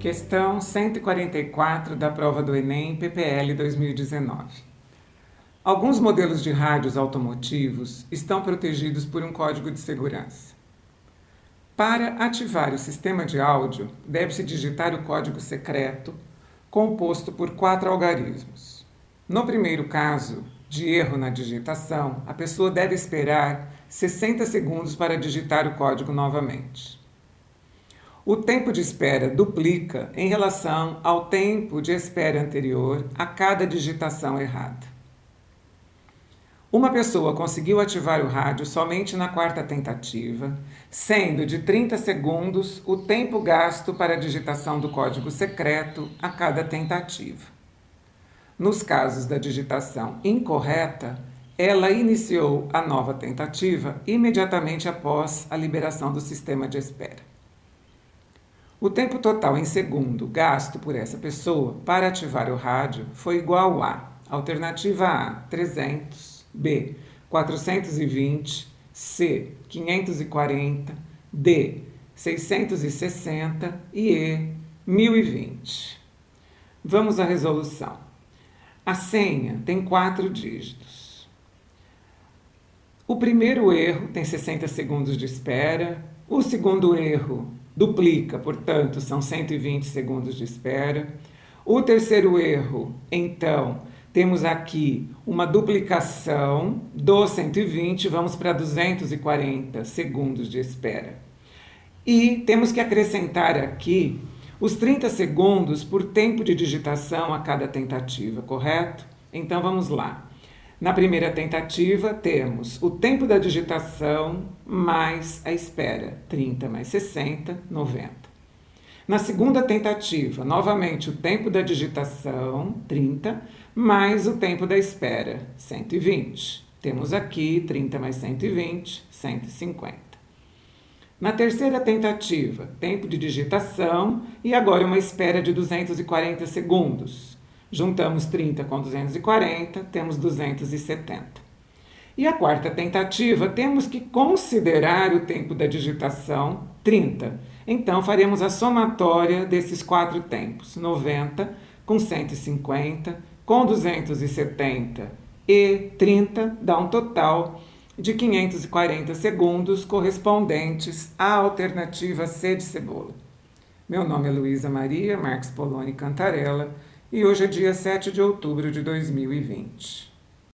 Questão 144 da prova do Enem PPL 2019. Alguns modelos de rádios automotivos estão protegidos por um código de segurança. Para ativar o sistema de áudio, deve-se digitar o código secreto, composto por quatro algarismos. No primeiro caso, de erro na digitação, a pessoa deve esperar 60 segundos para digitar o código novamente. O tempo de espera duplica em relação ao tempo de espera anterior a cada digitação errada. Uma pessoa conseguiu ativar o rádio somente na quarta tentativa, sendo de 30 segundos o tempo gasto para a digitação do código secreto a cada tentativa. Nos casos da digitação incorreta, ela iniciou a nova tentativa imediatamente após a liberação do sistema de espera. O tempo total em segundo gasto por essa pessoa para ativar o rádio foi igual a alternativa A 300, B 420, C 540, D 660 e E 1020. Vamos à resolução. A senha tem quatro dígitos. O primeiro erro tem 60 segundos de espera, o segundo erro duplica, portanto, são 120 segundos de espera. O terceiro erro, então, temos aqui uma duplicação do 120, vamos para 240 segundos de espera. E temos que acrescentar aqui os 30 segundos por tempo de digitação a cada tentativa, correto? Então vamos lá. Na primeira tentativa, temos o tempo da digitação mais a espera, 30 mais 60, 90. Na segunda tentativa, novamente o tempo da digitação, 30, mais o tempo da espera, 120. Temos aqui 30 mais 120, 150. Na terceira tentativa, tempo de digitação e agora uma espera de 240 segundos. Juntamos 30 com 240, temos 270. E a quarta tentativa, temos que considerar o tempo da digitação, 30. Então, faremos a somatória desses quatro tempos, 90 com 150, com 270 e 30, dá um total de 540 segundos, correspondentes à alternativa C de cebola. Meu nome é Luísa Maria Marques Poloni Cantarella e hoje é dia 7 de outubro de 2020.